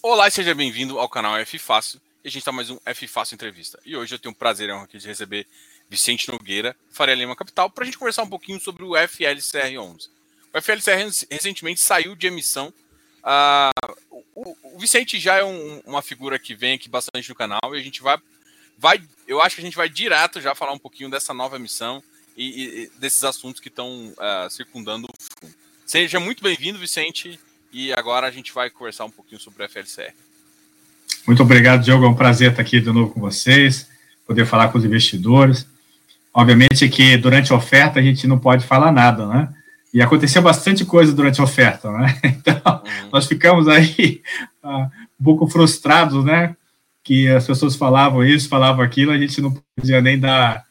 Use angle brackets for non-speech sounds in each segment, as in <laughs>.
Olá e seja bem-vindo ao canal F Fácil. E a gente está mais um F Fácil Entrevista. E hoje eu tenho o prazer aqui de receber Vicente Nogueira, Faria Lima Capital, para a gente conversar um pouquinho sobre o FLCR11. O FLCR recentemente saiu de emissão. Uh, o, o, Vicente já é um, uma figura que vem aqui bastante no canal e a gente vai, vai, eu acho que a gente vai direto já falar um pouquinho dessa nova emissão e, e desses assuntos que estão uh, circundando o fundo. Seja muito bem-vindo, Vicente. E agora a gente vai conversar um pouquinho sobre o FLCR. Muito obrigado, Diogo. É um prazer estar aqui de novo com vocês, poder falar com os investidores. Obviamente que durante a oferta a gente não pode falar nada, né? E aconteceu bastante coisa durante a oferta, né? <laughs> Então, uhum. nós ficamos aí uh, <laughs> um pouco frustrados, né? Que as pessoas falavam isso, falavam aquilo, a gente não podia nem dar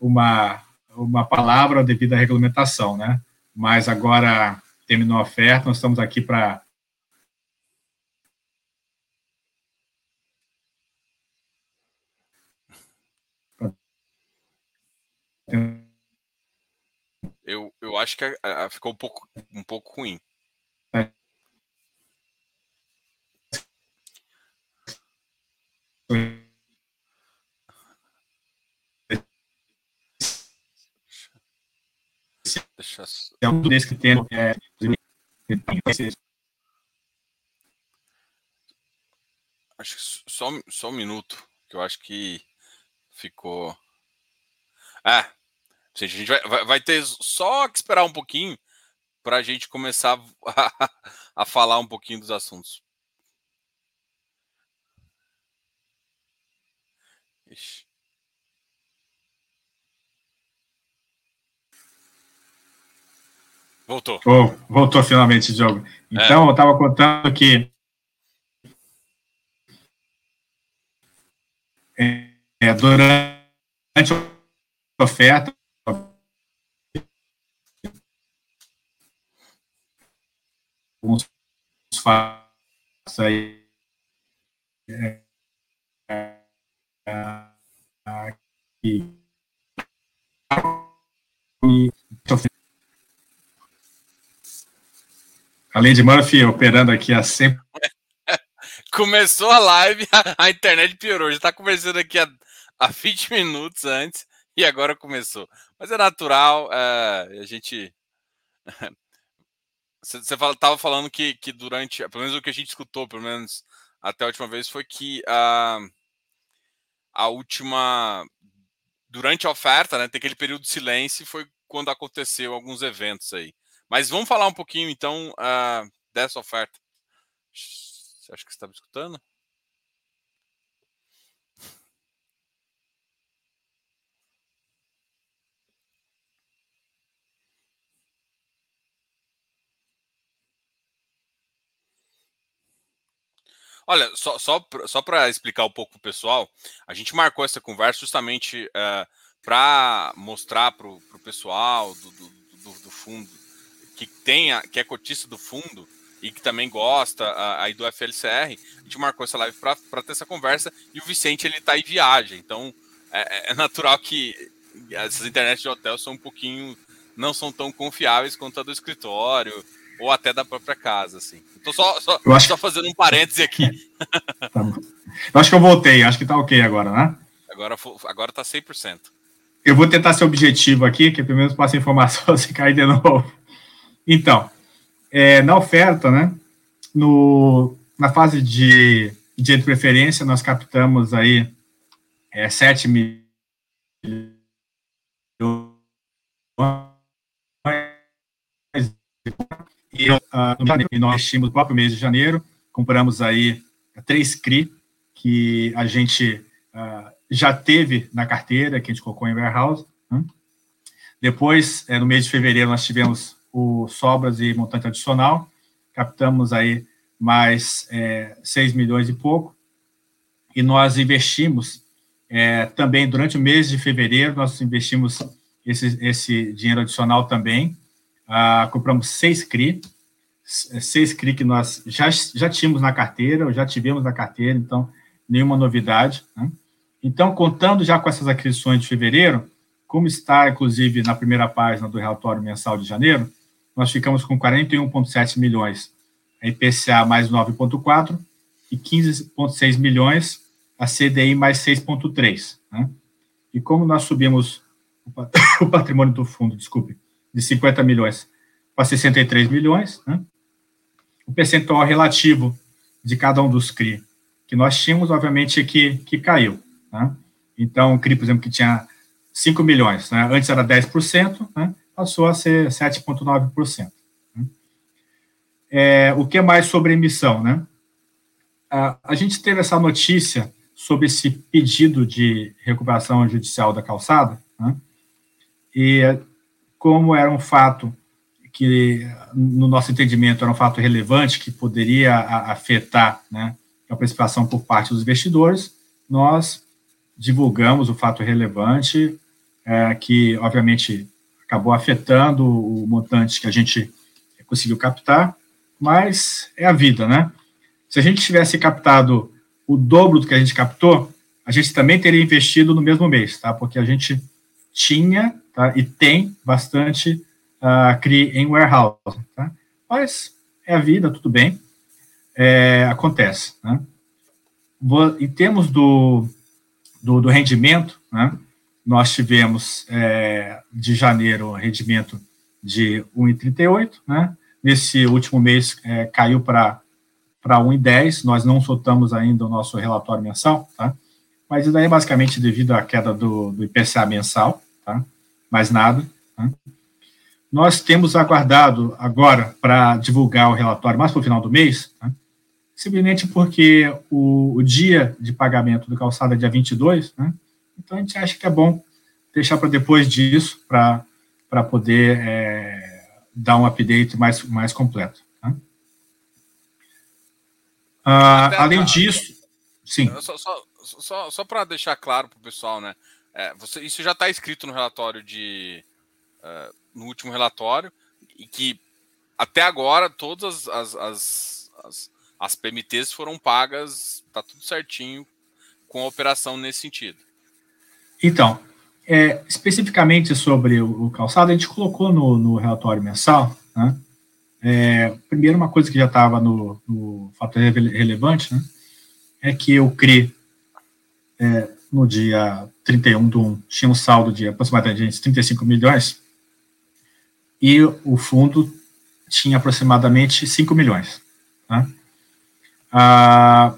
uma, uma palavra devido à regulamentação, né? Mas agora terminou a oferta, nós estamos aqui para Eu, eu acho que a, a, ficou um pouco, um pouco ruim. É. Deixa É um desse que tem. É, acho que só, só um minuto, que eu acho que ficou. Ah, a gente vai, vai ter só que esperar um pouquinho para a gente começar a, <laughs> a falar um pouquinho dos assuntos. Ixi. Voltou. Oh, voltou finalmente, Diogo. Então, é. eu estava contando que é, durante a oferta, alguns fatos aí é, é, e, A Lady Murphy operando aqui há sempre. <laughs> Começou a live, <laughs> a, internet piorou. Já está conversando aqui há, há 20 minutos antes e agora começou. Mas é natural, é, a gente. <laughs> Você estava falando que, que durante, pelo menos o que a gente escutou, pelo menos até a última vez, foi que a, a última. Durante a oferta, né, tem aquele período de silêncio, foi quando aconteceu alguns eventos aí. Mas vamos falar um pouquinho, então, uh, dessa oferta. Você acha que você está me escutando? Olha, só, só, só para explicar um pouco para o pessoal, a gente marcou essa conversa justamente uh, eh, para mostrar para o pessoal do, do, do, do fundo que tenha, que é cotista do fundo e que também gosta aí do FLCR, a gente marcou essa live para ter essa conversa e o Vicente ele está em viagem, então é, é, natural que essas internets de hotel são um pouquinho não são tão confiáveis quanto a do escritório ou até da própria casa, assim. Estou só, só, acho... só fazendo um parêntese aqui. <laughs> tá eu acho que eu voltei, acho que tá ok agora, né? Agora, agora tá 100%. Eu vou tentar ser objetivo aqui, que pelo menos passa informação <laughs> se cair de novo. Então, é, na oferta, né, no, na fase de, de preferência, nós captamos aí é, 7 milhões e, uh, no nós estimamos no próprio mês de janeiro, compramos aí três CRI, que a gente uh, já teve na carteira, que a gente colocou em warehouse. Né? Depois, é, no mês de fevereiro, nós tivemos o sobras e montante adicional, captamos aí mais é, 6 milhões e pouco, e nós investimos é, também durante o mês de fevereiro, nós investimos esse, esse dinheiro adicional também, ah, compramos seis CRI, seis CRI que nós já, já tínhamos na carteira, ou já tivemos na carteira, então nenhuma novidade. Né? Então, contando já com essas aquisições de fevereiro, como está, inclusive, na primeira página do relatório mensal de janeiro, nós ficamos com 41,7 milhões IPCA mais 9,4 e 15,6 milhões a CDI mais 6,3. Né? E como nós subimos o <coughs> patrimônio do fundo, desculpe, de 50 milhões para 63 milhões, né? o percentual relativo de cada um dos CRI que nós tínhamos, obviamente, que, que caiu. Né? Então, o CRI, por exemplo, que tinha 5 milhões, né? antes era 10%, né? Passou a ser 7,9%. Né? É, o que mais sobre emissão? Né? A, a gente teve essa notícia sobre esse pedido de recuperação judicial da calçada, né? e como era um fato que, no nosso entendimento, era um fato relevante que poderia afetar né, a participação por parte dos investidores, nós divulgamos o fato relevante, é, que, obviamente, acabou afetando o montante que a gente conseguiu captar, mas é a vida, né? Se a gente tivesse captado o dobro do que a gente captou, a gente também teria investido no mesmo mês, tá? Porque a gente tinha tá? e tem bastante uh, CRI em warehouse. Tá? Mas é a vida, tudo bem, é, acontece. Né? Em termos do, do, do rendimento, né, nós tivemos é, de janeiro rendimento de 1,38, né? nesse último mês é, caiu para para 1,10, nós não soltamos ainda o nosso relatório mensal, tá? mas isso daí é basicamente devido à queda do, do IPCA mensal, tá? mais nada. Tá? Nós temos aguardado agora para divulgar o relatório mais para o final do mês, tá? simplesmente porque o, o, dia de pagamento do calçado é dia 22, né? Então a gente acha que é bom deixar para depois disso, para poder é, dar um update mais, mais completo. Tá? Ah, além disso, sim. Só, só, só, só para deixar claro para o pessoal, né? É, você, isso já está escrito no relatório de. Uh, no último relatório, e que até agora todas as, as, as, as PMTs foram pagas, está tudo certinho com a operação nesse sentido. Então, é, especificamente sobre o, o, calçado, a gente colocou no, no relatório mensal, né? É, primeiro, uma coisa que já estava no, no fator relevante, né, é que o CRI, é, no dia 31 de 1, tinha um saldo de aproximadamente 35 milhões, e o fundo tinha aproximadamente 5 milhões. Tá? Ah,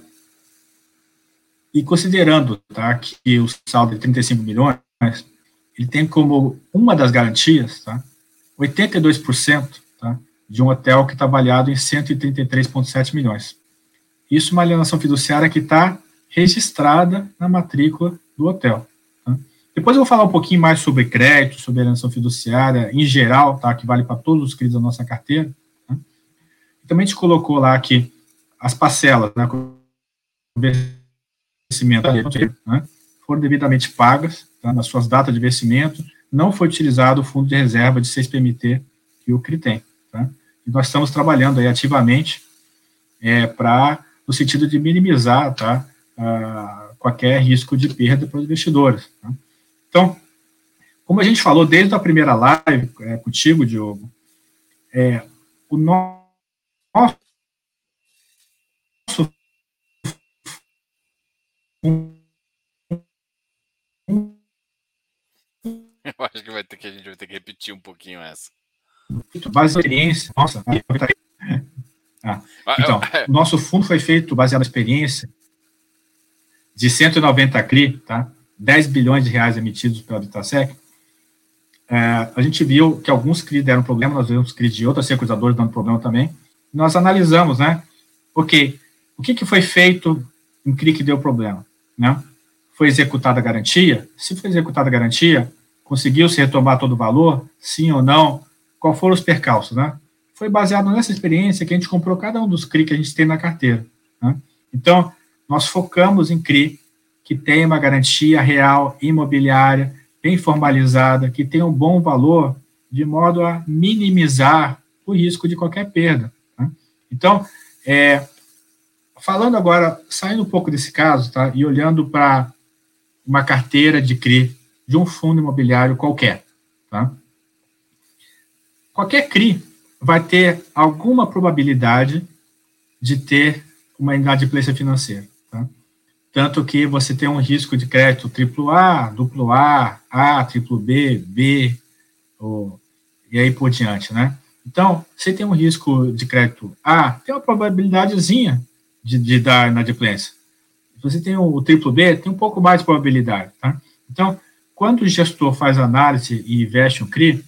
e considerando tá, que o saldo de 35 milhões, ele tem como uma das garantias tá, 82% tá, de um hotel que está avaliado em 133,7 milhões. Isso é uma alienação fiduciária que está registrada na matrícula do hotel. Tá? Depois eu vou falar um pouquinho mais sobre crédito, sobre alienação fiduciária em geral, tá? que vale para todos os créditos da nossa carteira. Tá? Também a gente colocou lá que as parcelas, né, vencimento, né, foram devidamente pagas tá, nas suas datas de vencimento, não foi utilizado o fundo de reserva de 6PMT que o CRI tem. Tá? E nós estamos trabalhando aí ativamente é, para, no sentido de minimizar tá, a, qualquer risco de perda para os investidores. Tá? Então, como a gente falou desde a primeira live é, contigo, Diogo, é, o nosso Eu acho que vai ter que a gente vai ter que repetir um pouquinho essa. Base de experiência. Nossa, ah, então, o nosso fundo foi feito baseado na experiência de 190 CRI, tá? 10 bilhões de reais emitidos pela Vitasec. É, a gente viu que alguns CRI deram problema, nós vimos CRI de outras securitizadoras dando problema também. Nós analisamos, né? Ok, o que, que foi feito em CRI que deu problema, né? Foi executada a garantia? Se foi executada a garantia, Conseguiu-se retomar todo o valor? Sim ou não? Qual foram os percalços, né? Foi baseado nessa experiência que a gente comprou cada um dos CRI que a gente tem na carteira. Né? Então, nós focamos em CRI que tem uma garantia real imobiliária, bem formalizada, que tem um bom valor, de modo a minimizar o risco de qualquer perda. Né? Então, é, falando agora, saindo um pouco desse caso, tá, e olhando para uma carteira de CRI de um fundo imobiliário qualquer. Tá? Qualquer CRI vai ter alguma probabilidade de ter uma inadimplência financeira. Tá? Tanto que você tem um risco de crédito AAA, AA, A, triplo B, B, ou, e aí por diante, né? Então, você tem um risco de crédito A, tem uma probabilidadezinha de, de dar inadimplência. Se você tem o triplo B, tem um pouco mais de probabilidade, tá? Então, quando o gestor faz análise e investe um CRI,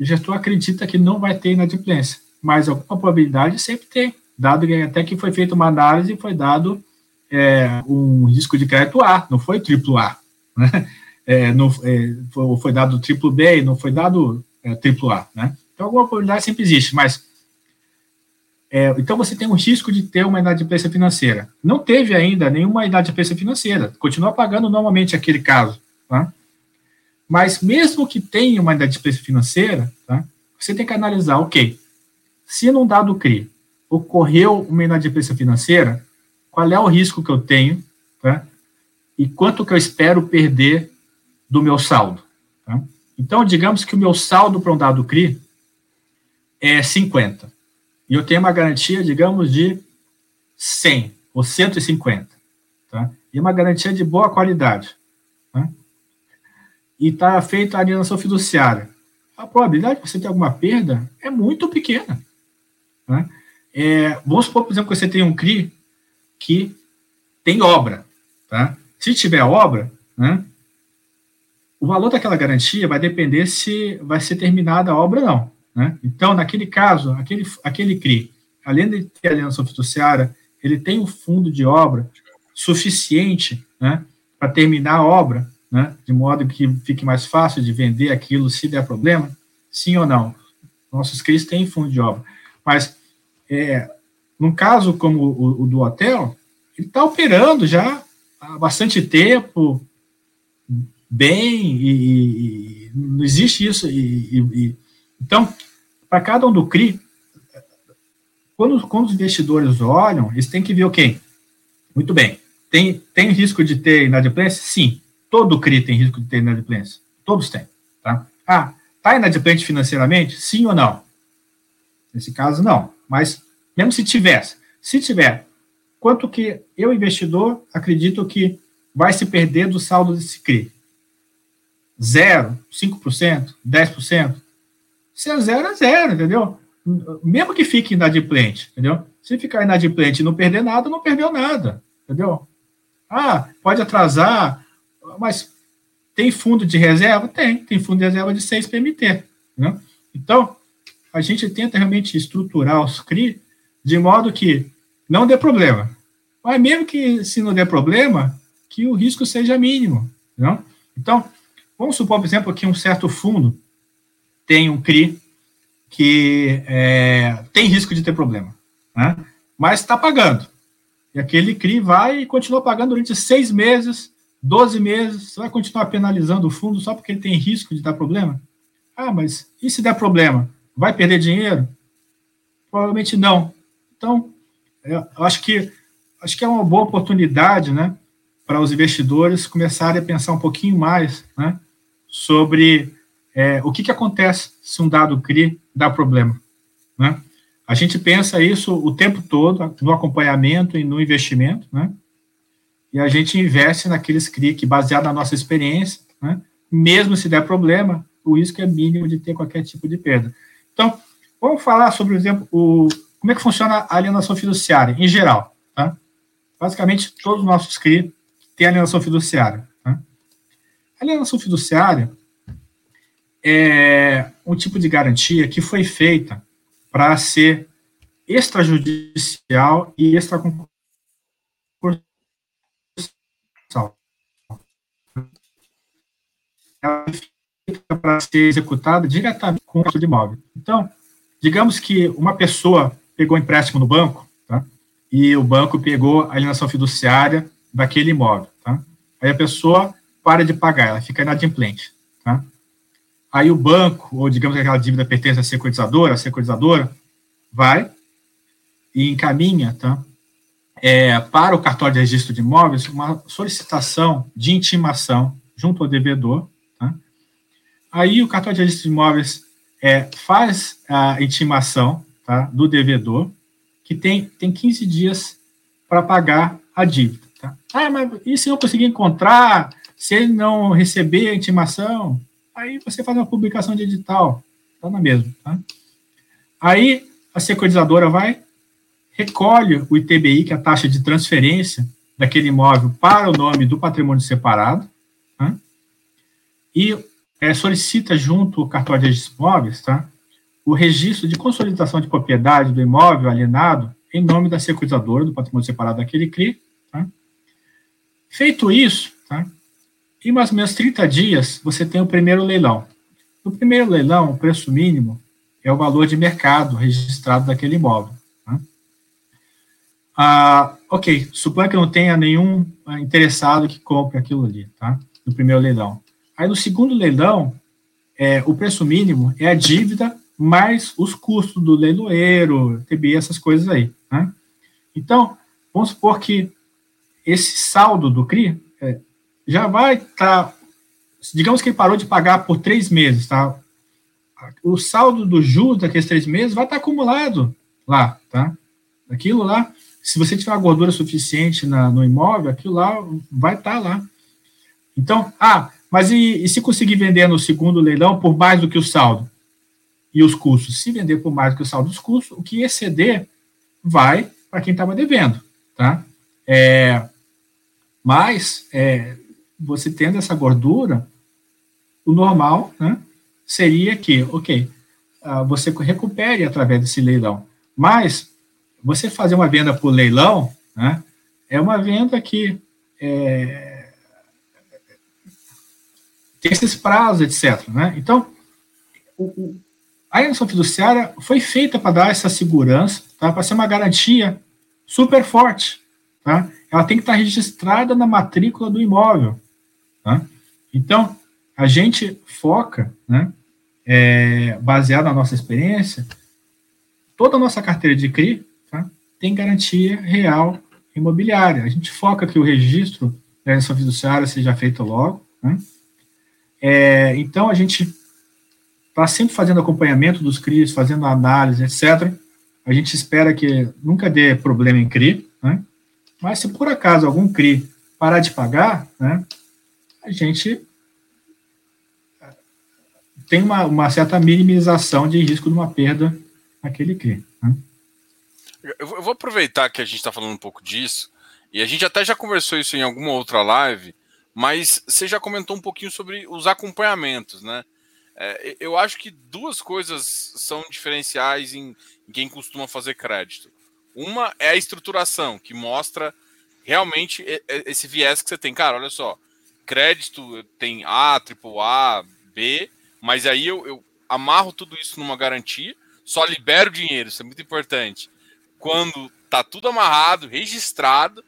o gestor acredita que não vai ter inadimplência, mas alguma probabilidade sempre tem, dado que até que foi feita uma análise e foi dado é, um risco de crédito A, não foi triplo A, né? <laughs> É, não, é, foi, foi, dado triplo B não foi dado é, triplo A, né? Então, alguma probabilidade sempre existe, mas é, então você tem um risco de ter uma inadimplência financeira. Não teve ainda nenhuma inadimplência financeira, continua pagando normalmente aquele caso, tá? Mas mesmo que tenha uma inadimplência financeira, tá? Você tem que analisar, ok, se num dado CRI ocorreu uma inadimplência financeira, qual é o risco que eu tenho, tá? E quanto que eu espero perder do meu saldo, tá? Então, digamos que o meu saldo para um dado CRI é 50. E eu tenho uma garantia, digamos, de 100 ou 150. Tá? E uma garantia de boa qualidade. Tá? E está feita a alienação fiduciária. A probabilidade de você ter alguma perda é muito pequena. Tá? É, vamos supor, por exemplo, que você tem um CRI que tem obra. Tá? Se tiver obra, né, o valor daquela garantia vai depender se vai ser terminada a obra ou não. Né? Então, naquele caso, aquele, aquele CRI, além de ter alienação fiduciária, ele tem um fundo de obra suficiente né, para terminar a obra, né, de modo que fique mais fácil de vender aquilo se der problema? Sim ou não? Nossos CRIs têm fundo de obra. Mas, é, num caso como o, o do hotel, ele está operando já há bastante tempo, bem, e, e não existe isso. E, e, então, para cada um do CRI, quando, quando, os investidores olham, eles têm que ver o okay, quê? Muito bem. Tem, tem risco de ter inadimplência? Sim. Todo CRI tem risco de ter inadimplência. Todos têm. Tá? Ah, está inadimplente financeiramente? Sim ou não? Nesse caso, não. Mas, mesmo se tivesse, se tiver, quanto que eu, investidor, acredito que vai se perder do saldo desse CRI? Zero, 5%, 10%? Se é zero, é zero, entendeu? Mesmo que fique inadimplente, entendeu? Se ficar inadimplente e não perder nada, não perdeu nada, entendeu? Ah, pode atrasar, mas tem fundo de reserva? Tem, tem fundo de reserva de 6 PMT. Né? Então, a gente tenta realmente estruturar os CRI de modo que não dê problema. Mas mesmo que se não der problema, que o risco seja mínimo. Não? Então, vamos supor, por exemplo, que um certo fundo tem um CRI que é, tem risco de ter problema, né? mas está pagando. E aquele CRI vai e continua pagando durante seis meses, 12 meses, você vai continuar penalizando o fundo só porque ele tem risco de dar problema? Ah, mas e se der problema? Vai perder dinheiro? Provavelmente não. Então, eu acho que acho que é uma boa oportunidade, né, para os investidores começarem a pensar um pouquinho mais, né, sobre é, o que, que acontece se um dado CRI dá problema? Né? A gente pensa isso o tempo todo, no acompanhamento e no investimento, né? e a gente investe naqueles CRI que, baseado na nossa experiência, né? mesmo se der problema, o risco é mínimo de ter qualquer tipo de perda. Então, vamos falar sobre, por exemplo, o, como é que funciona a alienação fiduciária, em geral. Tá? Basicamente, todos os nossos CRI têm alienação fiduciária. Tá? A alienação fiduciária é um tipo de garantia que foi feita para ser extrajudicial e extraconcursal. Ela é feita para ser executada diretamente com o de imóvel. Então, digamos que uma pessoa pegou empréstimo no banco, tá? e o banco pegou a alienação fiduciária daquele imóvel. Tá? Aí a pessoa para de pagar, ela fica inadimplente. Tá? Aí o banco, ou digamos que aquela dívida pertence à securitizadora, a securitizadora vai e encaminha tá, é, para o cartório de registro de imóveis uma solicitação de intimação junto ao devedor. Tá? Aí o cartório de registro de imóveis é, faz a intimação tá, do devedor, que tem, tem 15 dias para pagar a dívida. Tá? Ah, mas e se eu conseguir encontrar, se ele não receber a intimação, aí você faz uma publicação de edital, tá na mesma. Tá? Aí a securitizadora vai, recolhe o ITBI, que é a taxa de transferência daquele imóvel para o nome do patrimônio separado, tá? e é, solicita junto ao cartório de registros imóveis, tá? o registro de consolidação de propriedade do imóvel alienado em nome da securitizadora, do patrimônio separado daquele CRI. Tá? Feito isso? Em mais ou menos 30 dias, você tem o primeiro leilão. No primeiro leilão, o preço mínimo é o valor de mercado registrado daquele imóvel. Tá? Ah, ok, suponha que não tenha nenhum ah, interessado que compre aquilo ali, tá? No primeiro leilão. Aí no segundo leilão, é, o preço mínimo é a dívida mais os custos do leiloeiro, TBI, essas coisas aí. Né? Então, vamos supor que esse saldo do CRI já vai estar. Tá, digamos que ele parou de pagar por três meses, tá? O saldo do juros daqueles três meses vai estar tá acumulado lá, tá? Aquilo lá, se você tiver uma gordura suficiente na, no imóvel, aquilo lá vai estar tá lá. Então, ah, mas e, e se conseguir vender no segundo leilão por mais do que o saldo? e os custos, se vender por mais do que o saldo dos custos, o que exceder vai para quem estava devendo, tá? É, mas, é, você tendo essa gordura, o normal, né, seria que, ok, uh, você recupere através desse leilão, mas você fazer uma venda por leilão, né, é uma venda que é, tem esses prazos, etc. Né? Então, o, a alienação fiduciária foi feita para dar essa segurança, tá? para ser uma garantia super forte. Tá? Ela tem que estar registrada na matrícula do imóvel. Tá? Então, a gente foca, né, é, baseado na nossa experiência, toda a nossa carteira de CRI tá, tem garantia real imobiliária. A gente foca que o registro da alienação fiduciária seja feito logo. Né? É, então, a gente está sempre fazendo acompanhamento dos CRIs, fazendo análise, etc. A gente espera que nunca dê problema em CRI, né? Mas se por acaso algum CRI parar de pagar, né, a gente tem uma, uma certa minimização de risco de uma perda naquele CRI. Né? Eu vou aproveitar que a gente está falando um pouco disso, e a gente até já conversou isso em alguma outra live, mas você já comentou um pouquinho sobre os acompanhamentos, né? É, eu acho que duas coisas são diferenciais em quem costuma fazer crédito. Uma é a estruturação, que mostra realmente esse viés que você tem. Cara, olha só, crédito tem A, AAA, B, mas aí eu, eu amarro tudo isso numa garantia, só libero dinheiro, isso é muito importante. Quando tá tudo amarrado, registrado,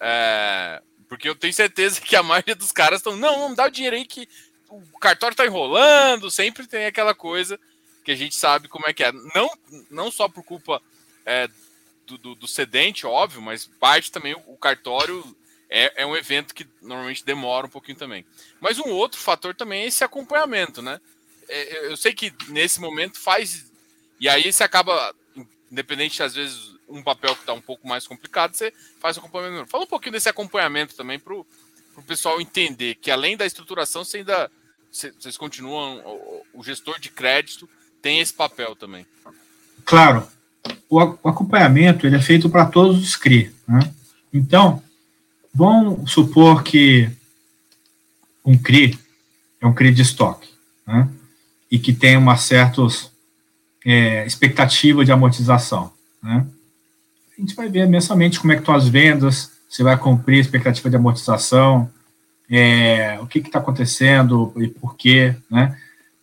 é, porque eu tenho certeza que a maioria dos caras estão, não, não dá o dinheiro aí que o cartório tá enrolando, sempre tem aquela coisa que a gente sabe como é que é. Não, não só por culpa é, do, do, do, cedente, óbvio, mas parte também o, o cartório é, é, um evento que normalmente demora um pouquinho também. Mas um outro fator também é esse acompanhamento, né? É, eu sei que nesse momento faz. E aí você acaba, independente, às vezes, um papel que está um pouco mais complicado, você faz o acompanhamento. Fala um pouquinho desse acompanhamento também para o pessoal entender que além da estruturação, você ainda vocês continuam, o, gestor de crédito tem esse papel também. Claro, o, acompanhamento ele é feito para todos os CRI. Né? Então, vamos supor que um CRI é um CRI de estoque, né? e que tem uma certa é, expectativa de amortização. Né? A gente vai ver mensalmente como é que estão as vendas, se vai cumprir a expectativa de amortização, é, o que está acontecendo e por quê, né?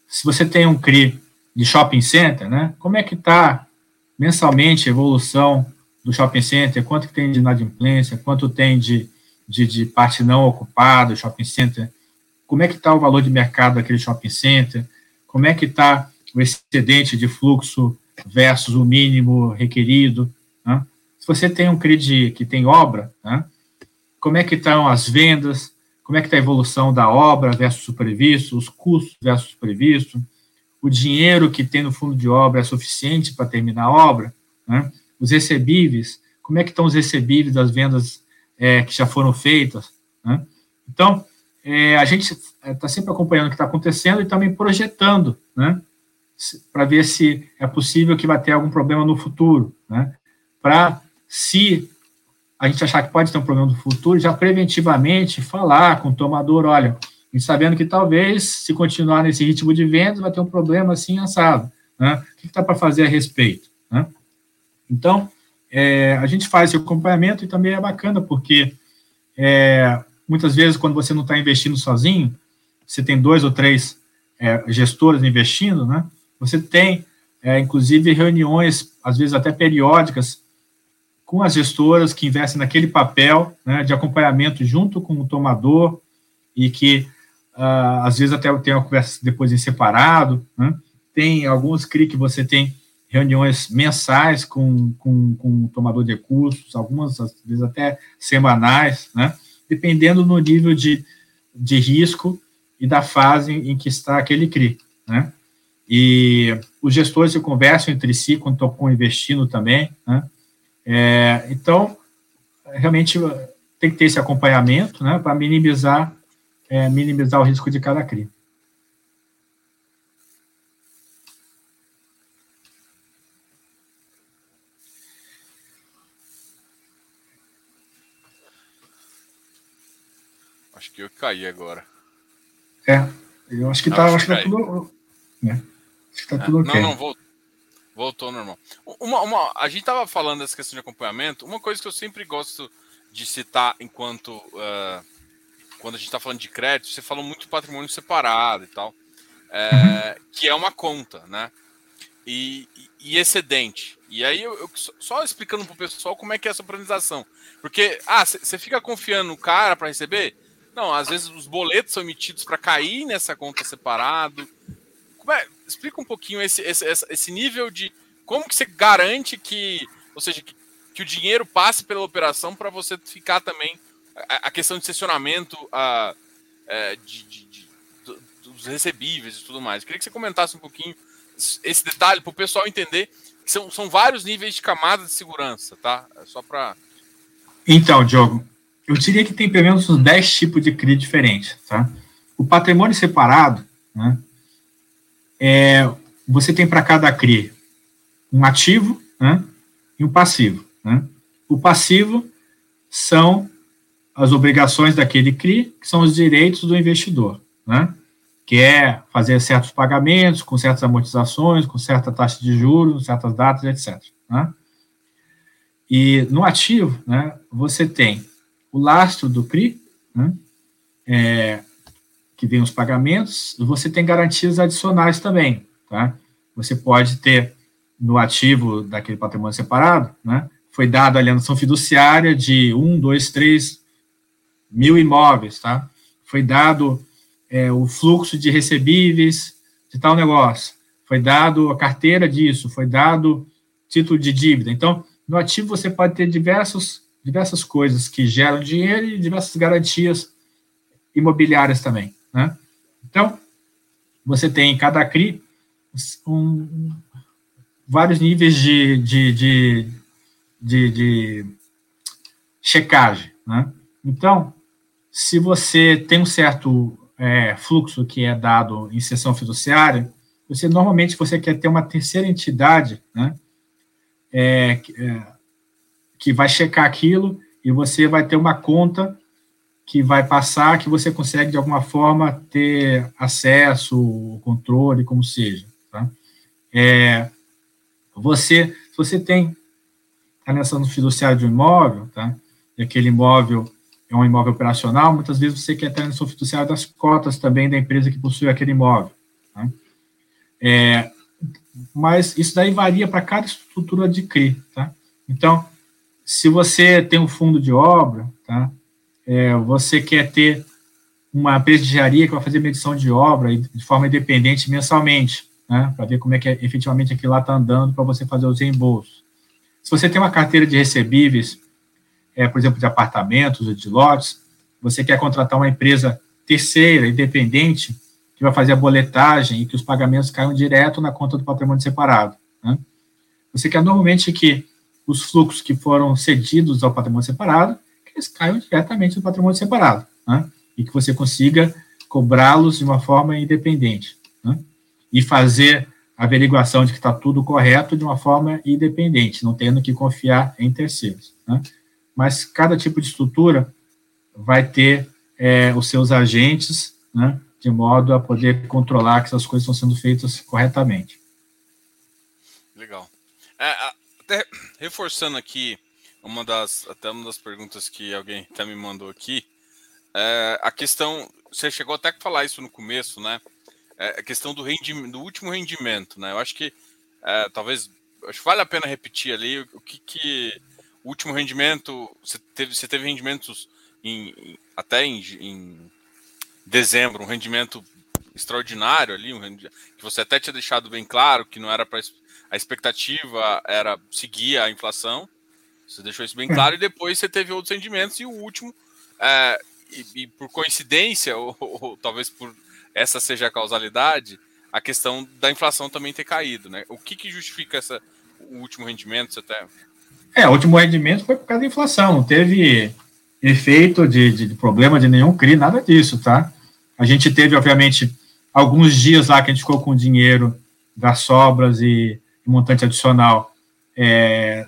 Se você tem um CRI de shopping center, né? Como é que está mensalmente a evolução do shopping center? Quanto que tem de inadimplência? Quanto tem de, de, de parte não ocupada shopping center? Como é que está o valor de mercado daquele shopping center? Como é que está o excedente de fluxo versus o mínimo requerido? Né? Se você tem um CRI que tem obra, né? como é que estão as vendas? como é que está a evolução da obra versus o previsto, os custos versus o previsto, o dinheiro que tem no fundo de obra é suficiente para terminar a obra, né? os recebíveis, como é que estão os recebíveis das vendas é, que já foram feitas. Né? Então, é, a gente está sempre acompanhando o que está acontecendo e também projetando, né? para ver se é possível que vai ter algum problema no futuro, né? Para, se a gente achar que pode ter um problema no futuro, já preventivamente falar com o tomador, olha, e sabendo que talvez, se continuar nesse ritmo de vendas, vai ter um problema assim assado, né? O que está para fazer a respeito, né? Então, é, a gente faz esse acompanhamento e também é bacana, porque é, muitas vezes, quando você não está investindo sozinho, você tem dois ou três é, gestores investindo, né? Você tem, é, inclusive, reuniões, às vezes até periódicas, com as gestoras que investem naquele papel né, de acompanhamento junto com o tomador e que, uh, às vezes, até tem uma conversa depois em separado. Né? Tem alguns CRI que você tem reuniões mensais com, com, com o tomador de recursos, algumas, às vezes, até semanais, né? dependendo do nível de, de risco e da fase em que está aquele CRI. Né? E os gestores se conversam entre si quando estão investindo também, né? É, então, realmente tem que ter esse acompanhamento, né, para minimizar, é, minimizar o risco de cada CRI. Eu caí agora. É, eu acho que está acho que tá tudo. Né? Acho que tá tudo ok. Não, não, voltou. Voltou normal. Uma, uma, a gente tava falando dessa questão de acompanhamento. Uma coisa que eu sempre gosto de citar enquanto. Uh, quando a gente está falando de crédito, você falou muito patrimônio separado e tal. É, uhum. Que é uma conta, né? E, e, excedente. E aí, eu, eu só explicando para o pessoal como é que é essa organização. Porque, ah, você fica confiando no cara para receber? Não, às vezes os boletos são emitidos para cair nessa conta separado. É, explica um pouquinho esse, esse, esse nível de como que você garante que, ou seja, que, que o dinheiro passe pela operação para você ficar também a, a, questão de sessionamento a, é, de, de, de, dos recebíveis e tudo mais. Eu queria que você comentasse um pouquinho esse detalhe para o pessoal entender que são, são vários níveis de camadas de segurança, tá? É só para. Então, Diogo, eu diria que tem pelo menos uns 10 tipos de CRI diferentes, tá? O patrimônio separado, né? é, você tem para cada CRI um ativo né, e um passivo. Né? O passivo são as obrigações daquele CRI, que são os direitos do investidor, né? que é fazer certos pagamentos, com certas amortizações, com certa taxa de juros, certas datas, etc. Né? E no ativo, né, você tem o lastro do CRI, né, é, que vem os pagamentos, você tem garantias adicionais também, tá? Você pode ter no ativo daquele patrimônio separado, né? Foi dado a alienação fiduciária de um, dois, três mil imóveis, tá? Foi dado é, o fluxo de recebíveis de tal negócio, foi dado a carteira disso, foi dado título de dívida. Então, no ativo você pode ter diversos, diversas coisas que geram dinheiro e diversas garantias imobiliárias também. Né? Então, você tem em cada CRI um, vários níveis de, de, de, de, de checagem. Né? Então, se você tem um certo é, fluxo que é dado em sessão fiduciária, você normalmente você quer ter uma terceira entidade, né, é, é, que vai checar aquilo e você vai ter uma conta que vai passar, que você consegue, de alguma forma, ter acesso, controle, como seja. Tá? É, você, se você tem a tá no fiduciário de um imóvel, tá? e aquele imóvel é um imóvel operacional, muitas vezes você quer estar no fiduciário das cotas também da empresa que possui aquele imóvel. Tá? É, mas isso daí varia para cada estrutura de CRI. Tá? Então, se você tem um fundo de obra, tá? é, você quer ter uma prestigiaria que vai fazer medição de obra de forma independente mensalmente, né, para ver como é que é, efetivamente aquilo lá está andando para você fazer os reembolsos. Se você tem uma carteira de recebíveis, é, por exemplo, de apartamentos ou de lotes, você quer contratar uma empresa terceira, independente, que vai fazer a boletagem e que os pagamentos caiam direto na conta do patrimônio separado. Né? Você quer normalmente que os fluxos que foram cedidos ao patrimônio separado, que eles caiam diretamente no patrimônio separado, né? e que você consiga cobrá-los de uma forma independente, né? e fazer a averiguação de que está tudo correto de uma forma independente, não tendo que confiar em terceiros. Né? Mas cada tipo de estrutura vai ter é, os seus agentes, né, de modo a poder controlar que essas coisas estão sendo feitas corretamente. Legal. É, até reforçando aqui uma das até uma das perguntas que alguém até me mandou aqui, é, a questão você chegou até a falar isso no começo, né? É, a questão do rendimento, do último rendimento, né? Eu acho que é, talvez acho que vale a pena repetir ali o, o que, que o último rendimento você teve você teve rendimentos em, até em, em, dezembro, um rendimento extraordinário ali, um que você até tinha deixado bem claro que não era para a expectativa era seguir a inflação. Você deixou isso bem claro, e depois você teve outros rendimentos, e o último, é, e, e, por coincidência, <laughs> ou, ou, talvez por essa seja a causalidade, a questão da inflação também ter caído, né? O que, que justifica essa, o último rendimento? Você até... É, o último rendimento foi por causa da inflação, não teve efeito de, de, de problema de nenhum CRI, nada disso, tá? A gente teve, obviamente, alguns dias lá que a gente ficou com dinheiro das sobras e montante adicional é,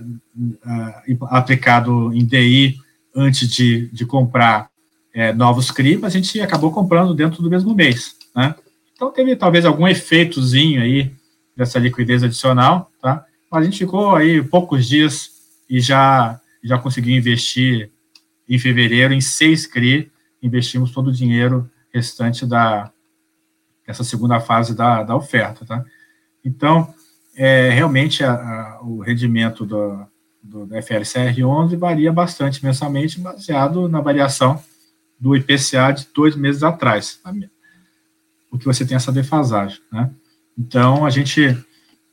aplicado em DI antes de, de comprar é, novos CRI, mas a gente acabou comprando dentro do mesmo mês, né? Então teve talvez algum efeitozinho aí dessa liquidez adicional, tá? Mas a gente ficou aí poucos dias e já já conseguiu investir em fevereiro, em seis CRI, investimos todo o dinheiro restante da essa segunda fase da, da oferta, tá? Então, é, realmente, a, a, o rendimento do, do, do FLCR11 varia bastante mensalmente, baseado na variação do IPCA de dois meses atrás, o que você tem essa defasagem, né? Então, a gente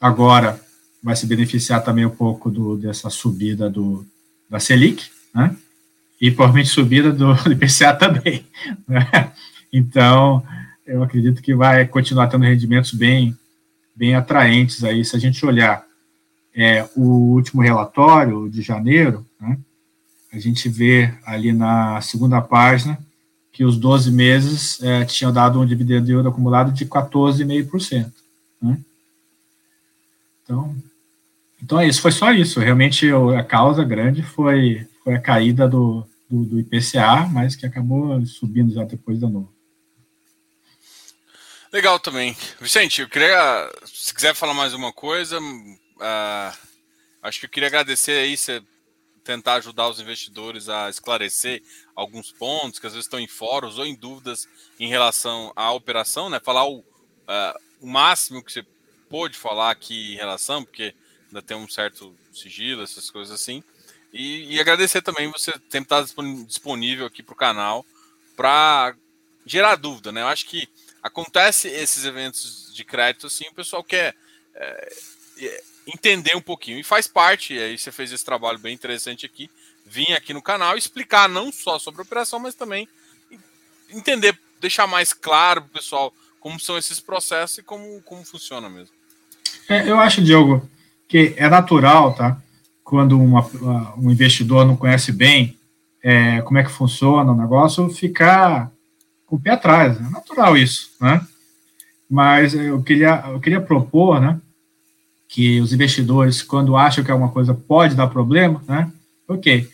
agora vai se beneficiar também um pouco do, dessa subida do, da Selic, né? e provavelmente subida do, <laughs> do IPCA também. Né? Então, eu acredito que vai continuar tendo rendimentos bem, bem atraentes aí, se a gente olhar é, o último relatório de janeiro, né, a gente vê ali na segunda página que os 12 meses é, tinham dado um dividendo acumulado de 14,5%. Né? Então, então é isso, foi só isso. Realmente a causa grande foi, foi a caída do, do, do IPCA, mas que acabou subindo já depois da novo. Legal também. Vicente, eu queria, se quiser falar mais uma coisa, uh, acho que eu queria agradecer aí você tentar ajudar os investidores a esclarecer alguns pontos que às vezes estão em fóruns ou em dúvidas em relação à operação, né? Falar o, uh, o máximo que você pôde falar aqui em relação, porque ainda tem um certo sigilo, essas coisas assim. E, e agradecer também você sempre estar disponível aqui para o canal para gerar dúvida, né? Eu acho que acontece esses eventos de crédito assim, o pessoal quer é, entender um pouquinho e faz parte. E aí você fez esse trabalho bem interessante aqui, vir aqui no canal explicar não só sobre a operação, mas também entender, deixar mais claro para o pessoal como são esses processos e como, como funciona mesmo. É, eu acho, Diogo, que é natural, tá? quando uma, um investidor não conhece bem é, como é que funciona o negócio, ficar com o pé atrás. É natural isso, né? Mas eu queria, eu queria propor, né, que os investidores, quando acham que alguma coisa pode dar problema, né, ok,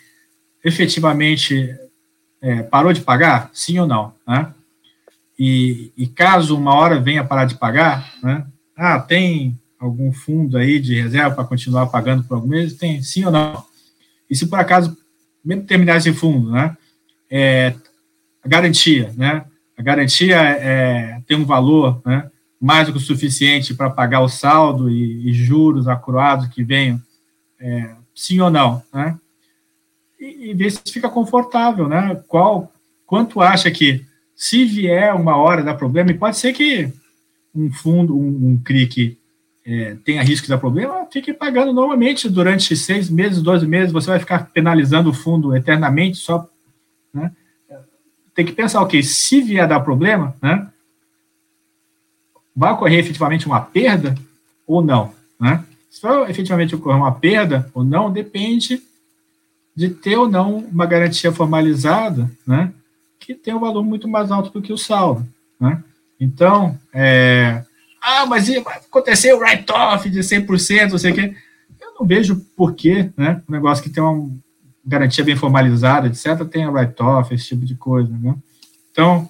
efetivamente é, parou de pagar, sim ou não, né? E, e caso uma hora venha parar de pagar, né, ah, tem algum fundo aí de reserva para continuar pagando por alguns meses? Tem, sim ou não? E se por acaso, mesmo terminar esse fundo, né, é, a garantia, né, a garantia é, tem um valor, né, mais do que o suficiente para pagar o saldo e, e juros acruados que venham, é, sim ou não, né? E, e ver se fica confortável, né? Qual, quanto acha que, se vier uma hora dar problema, e pode ser que um fundo, um, um CRI que é, tenha risco de dar problema, fique pagando normalmente durante seis meses, 12 meses, você vai ficar penalizando o fundo eternamente só. Né? Tem que pensar, ok, se vier dar problema, né, vai ocorrer efetivamente uma perda ou não? Né? Se efetivamente ocorrer uma perda ou não, depende de ter ou não uma garantia formalizada, né, que tem um valor muito mais alto do que o saldo. Né? Então, é, ah, mas aconteceu o write-off de 100%, não sei o quê. Eu não vejo porquê, né, um negócio que tem uma garantia bem formalizada, etc., tem write-off, esse tipo de coisa. Né? Então,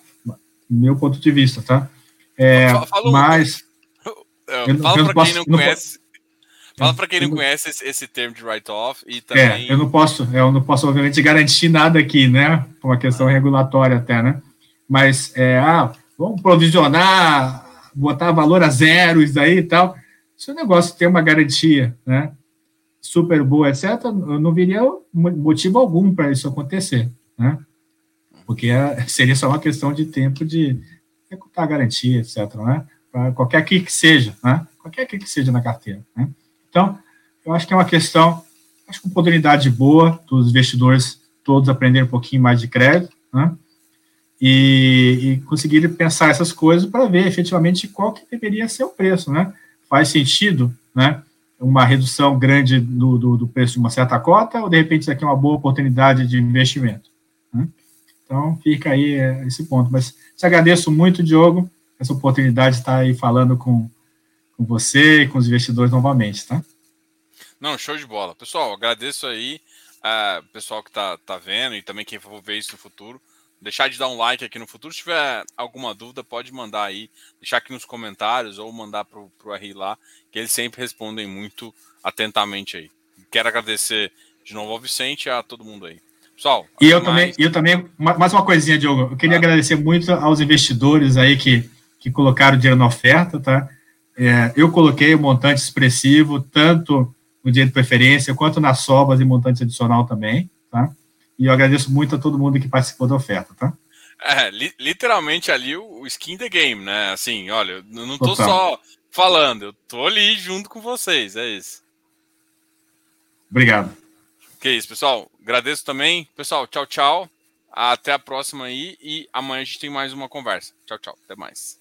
meu ponto de vista, tá? É, fala, mas. <laughs> Fala para quem não conhece. Fala para quem não conhece esse, esse termo de write-off e é, também. É, eu não posso, eu não posso, obviamente, garantir nada aqui, né? Por uma questão regulatória até, né? Mas é, ah, vamos provisionar, botar valor a zero, isso aí e tal. Se o negócio tem uma garantia, né? Super boa, etc., eu não viria motivo algum para isso acontecer, né? Porque é, seria só uma questão de tempo de executar a garantia, etc., né? Para qualquer que seja, né? Qualquer que seja na carteira, né? Então, eu acho que é uma questão, acho que uma oportunidade boa dos investidores todos aprenderem um pouquinho mais de crédito, né? E, e pensar essas coisas para ver efetivamente qual que deveria ser o preço, né? Faz sentido, né? Uma redução grande do, do, do preço de uma certa cota ou de repente isso aqui é uma boa oportunidade de investimento? Né? Então, fica aí é, esse ponto. Mas te agradeço muito, Diogo, essa oportunidade de estar aí falando com, com você e com os investidores novamente, tá? Não, show de bola. Pessoal, agradeço aí uh, pessoal que tá, tá vendo e também quem for ver isso no futuro. Deixar de dar um like aqui no futuro. Se tiver alguma dúvida, pode mandar aí, deixar aqui nos comentários ou mandar pro, pro RI lá, que eles sempre respondem muito atentamente aí. Quero agradecer de novo ao Vicente e a todo mundo aí. Pessoal, e eu mais. também, eu também, mais uma coisinha, Diogo. Eu queria ah. agradecer muito aos investidores aí que, que colocaram dinheiro na oferta, tá? É, eu coloquei um montante expressivo, tanto no dia de preferência, quanto nas sobras e montante adicional também, tá? E eu agradeço muito a todo mundo que participou da oferta, tá? É, li literalmente ali o, o, skin the game, né? Assim, olha, eu não tô Total. só falando, eu tô ali junto com vocês, é isso. Obrigado. Que isso, pessoal. Agradeço também. Pessoal, tchau, tchau. Até a próxima aí e amanhã a gente tem mais uma conversa. Tchau, tchau. Até mais.